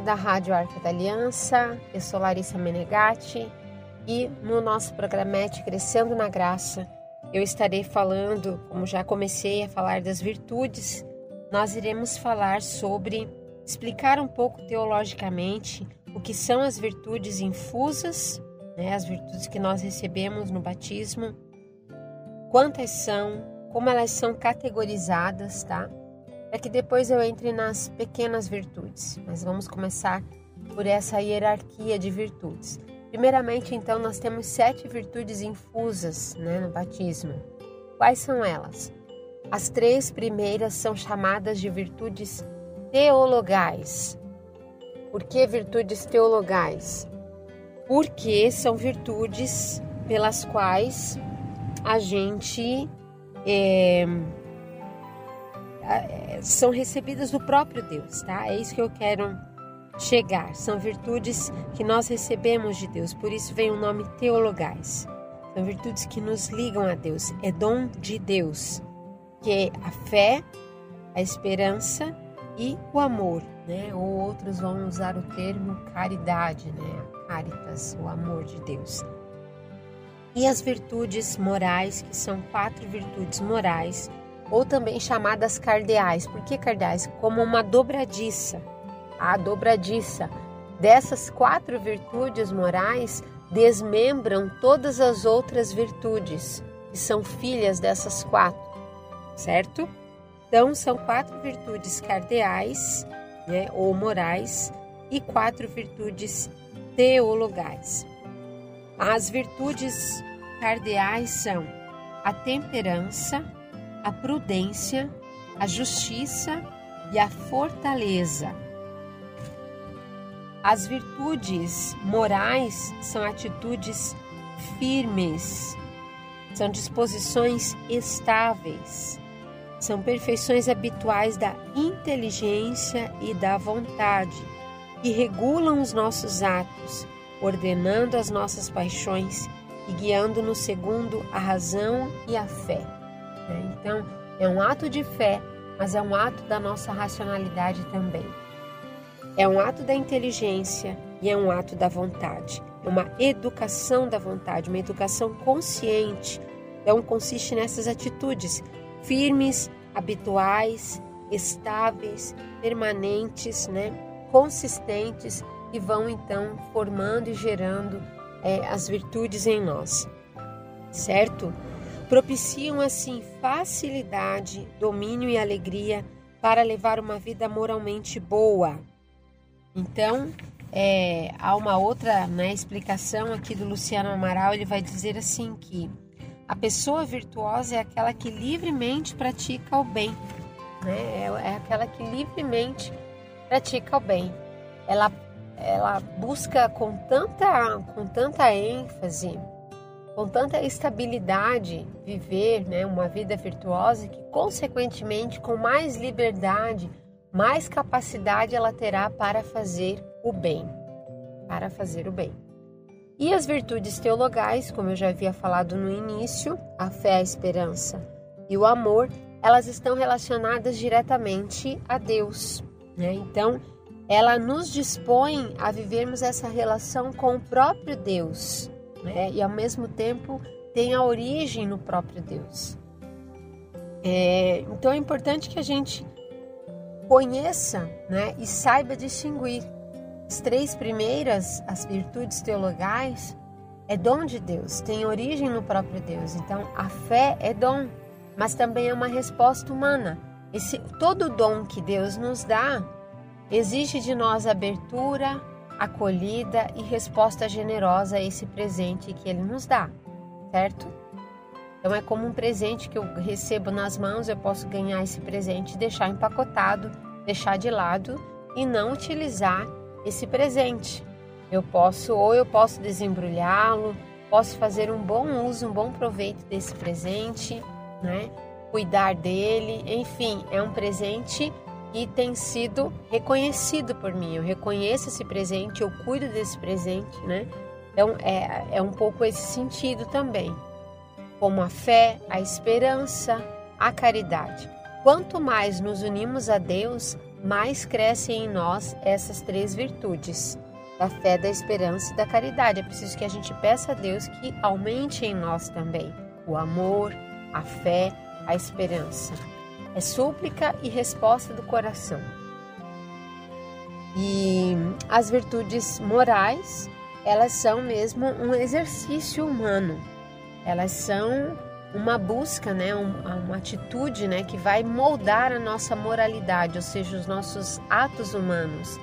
da Rádio Arca da Aliança, eu sou Larissa Menegatti e no nosso programete Crescendo na Graça eu estarei falando, como já comecei a falar das virtudes, nós iremos falar sobre, explicar um pouco teologicamente o que são as virtudes infusas, né, as virtudes que nós recebemos no batismo, quantas são, como elas são categorizadas, tá? Para que depois eu entre nas pequenas virtudes. Mas vamos começar por essa hierarquia de virtudes. Primeiramente, então, nós temos sete virtudes infusas né, no batismo. Quais são elas? As três primeiras são chamadas de virtudes teologais. Por que virtudes teologais? Porque são virtudes pelas quais a gente é, são recebidas do próprio Deus, tá? É isso que eu quero chegar. São virtudes que nós recebemos de Deus, por isso vem o nome teologais. São virtudes que nos ligam a Deus, é dom de Deus, que é a fé, a esperança e o amor, né? Ou outros vão usar o termo caridade, né? Caritas, o amor de Deus e as virtudes morais, que são quatro virtudes morais, ou também chamadas cardeais. Por que cardeais? Como uma dobradiça. A dobradiça dessas quatro virtudes morais desmembram todas as outras virtudes, que são filhas dessas quatro, certo? Então, são quatro virtudes cardeais, né, ou morais, e quatro virtudes teologais. As virtudes cardeais são a temperança, a prudência, a justiça e a fortaleza. As virtudes morais são atitudes firmes, são disposições estáveis, são perfeições habituais da inteligência e da vontade, que regulam os nossos atos ordenando as nossas paixões e guiando-nos segundo a razão e a fé. Então, é um ato de fé, mas é um ato da nossa racionalidade também. É um ato da inteligência e é um ato da vontade. É uma educação da vontade, uma educação consciente. Então, consiste nessas atitudes firmes, habituais, estáveis, permanentes, né? consistentes e vão então formando e gerando é, as virtudes em nós, certo? Propiciam assim facilidade, domínio e alegria para levar uma vida moralmente boa. Então, é, há uma outra né, explicação aqui do Luciano Amaral, ele vai dizer assim que a pessoa virtuosa é aquela que livremente pratica o bem, né? é, é aquela que livremente pratica o bem. Ela ela busca com tanta, com tanta ênfase, com tanta estabilidade viver né, uma vida virtuosa que, consequentemente, com mais liberdade, mais capacidade ela terá para fazer o bem. Para fazer o bem. E as virtudes teologais, como eu já havia falado no início, a fé, a esperança e o amor, elas estão relacionadas diretamente a Deus. Né? Então, ela nos dispõe a vivermos essa relação com o próprio Deus, né? E ao mesmo tempo tem a origem no próprio Deus. É, então é importante que a gente conheça, né? E saiba distinguir as três primeiras, as virtudes teologais, é dom de Deus, tem origem no próprio Deus. Então a fé é dom, mas também é uma resposta humana. Esse todo dom que Deus nos dá Exige de nós abertura, acolhida e resposta generosa a esse presente que ele nos dá, certo? Então é como um presente que eu recebo nas mãos, eu posso ganhar esse presente, deixar empacotado, deixar de lado e não utilizar esse presente. Eu posso ou eu posso desembrulhá-lo, posso fazer um bom uso, um bom proveito desse presente, né? Cuidar dele, enfim, é um presente e tem sido reconhecido por mim. Eu reconheço esse presente, eu cuido desse presente, né? Então é, é um pouco esse sentido também, como a fé, a esperança, a caridade. Quanto mais nos unimos a Deus, mais crescem em nós essas três virtudes: da fé, da esperança e da caridade. É preciso que a gente peça a Deus que aumente em nós também o amor, a fé, a esperança. É súplica e resposta do coração. E as virtudes morais, elas são mesmo um exercício humano. Elas são uma busca, né, uma atitude, né, que vai moldar a nossa moralidade, ou seja, os nossos atos humanos,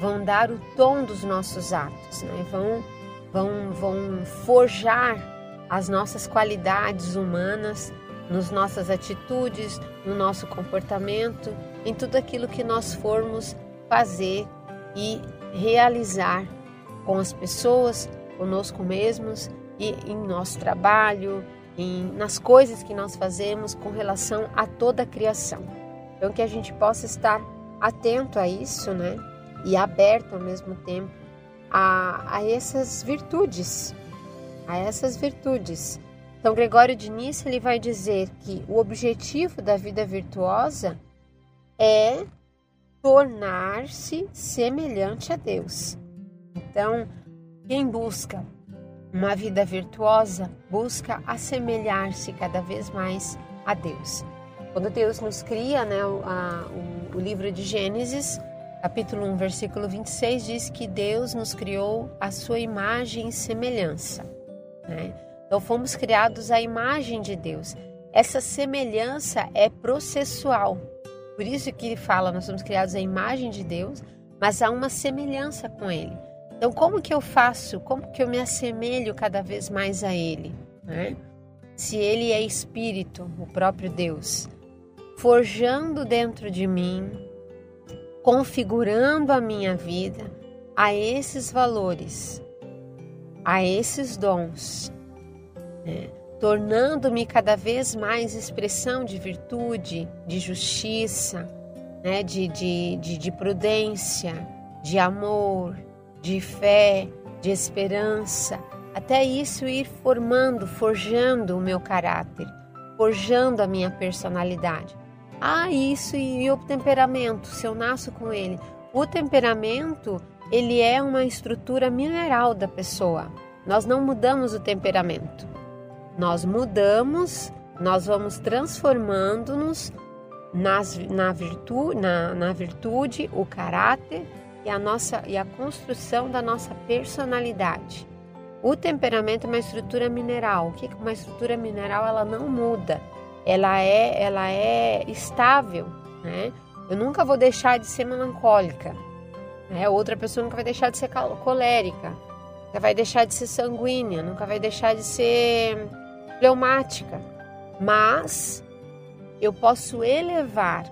vão dar o tom dos nossos atos, né, vão, vão, vão forjar as nossas qualidades humanas, nas nossas atitudes, no nosso comportamento, em tudo aquilo que nós formos fazer e realizar com as pessoas, conosco mesmos e em nosso trabalho, em, nas coisas que nós fazemos com relação a toda a criação. Então que a gente possa estar atento a isso, né? E aberto ao mesmo tempo a, a essas virtudes, a essas virtudes. Então Gregório de Nice ele vai dizer que o objetivo da vida virtuosa é tornar-se semelhante a Deus. Então, quem busca uma vida virtuosa busca assemelhar-se cada vez mais a Deus. Quando Deus nos cria, né, o, a, o, o livro de Gênesis, capítulo 1, versículo 26, diz que Deus nos criou a sua imagem e semelhança. Né? Então fomos criados à imagem de Deus. Essa semelhança é processual. Por isso que ele fala, nós somos criados à imagem de Deus, mas há uma semelhança com Ele. Então, como que eu faço? Como que eu me assemelho cada vez mais a Ele? Né? Se Ele é Espírito, o próprio Deus, forjando dentro de mim, configurando a minha vida a esses valores, a esses dons, né? tornando-me cada vez mais expressão de virtude, de justiça, né? de, de, de, de prudência, de amor, de fé, de esperança, até isso ir formando, forjando o meu caráter, forjando a minha personalidade. Ah, isso e o temperamento, se eu nasço com ele. O temperamento, ele é uma estrutura mineral da pessoa. Nós não mudamos o temperamento. Nós mudamos, nós vamos transformando-nos na, virtude, na, na virtude, o caráter e a nossa e a construção da nossa personalidade. O temperamento é uma estrutura mineral. O que uma estrutura mineral? Ela não muda. Ela é ela é estável, né? Eu nunca vou deixar de ser melancólica. Né? Outra pessoa nunca vai deixar de ser colérica. Nunca vai deixar de ser sanguínea, nunca vai deixar de ser fleumática. Mas eu posso elevar,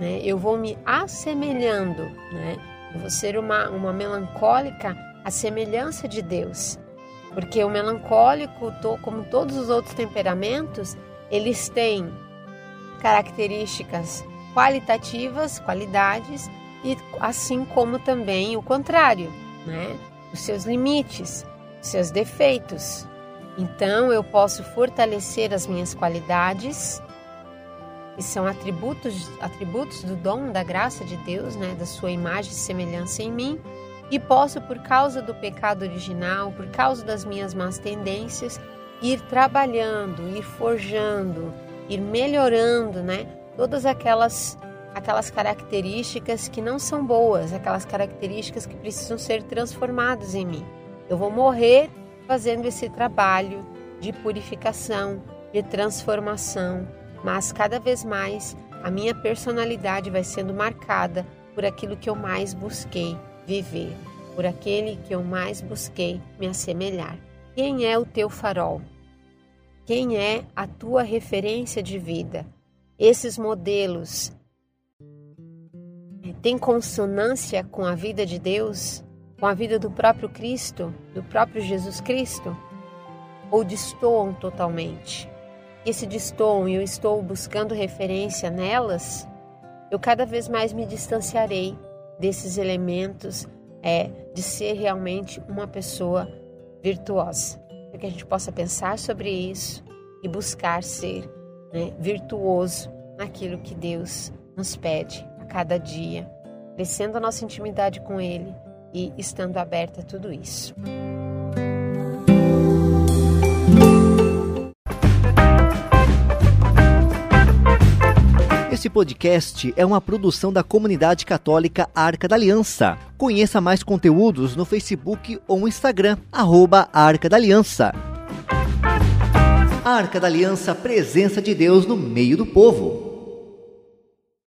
né? Eu vou me assemelhando, né? Eu vou ser uma, uma melancólica à semelhança de Deus. Porque o melancólico, como todos os outros temperamentos, eles têm características qualitativas, qualidades, e assim como também o contrário, né? Os seus limites, os seus defeitos. Então eu posso fortalecer as minhas qualidades que são atributos, atributos do dom da graça de Deus, né, da sua imagem e semelhança em mim, e posso, por causa do pecado original, por causa das minhas más tendências, ir trabalhando, ir forjando, ir melhorando, né, todas aquelas aquelas características que não são boas, aquelas características que precisam ser transformadas em mim. Eu vou morrer fazendo esse trabalho de purificação, de transformação, mas cada vez mais a minha personalidade vai sendo marcada por aquilo que eu mais busquei viver, por aquele que eu mais busquei me assemelhar. Quem é o teu farol? Quem é a tua referência de vida? Esses modelos têm consonância com a vida de Deus, com a vida do próprio Cristo, do próprio Jesus Cristo? Ou destoam totalmente? esse distom e eu estou buscando referência nelas, eu cada vez mais me distanciarei desses elementos é, de ser realmente uma pessoa virtuosa. Para que a gente possa pensar sobre isso e buscar ser né, virtuoso naquilo que Deus nos pede a cada dia crescendo a nossa intimidade com Ele e estando aberta a tudo isso. Esse podcast é uma produção da comunidade católica Arca da Aliança. Conheça mais conteúdos no Facebook ou Instagram, arroba Arca da Aliança. Arca da Aliança, presença de Deus no meio do povo.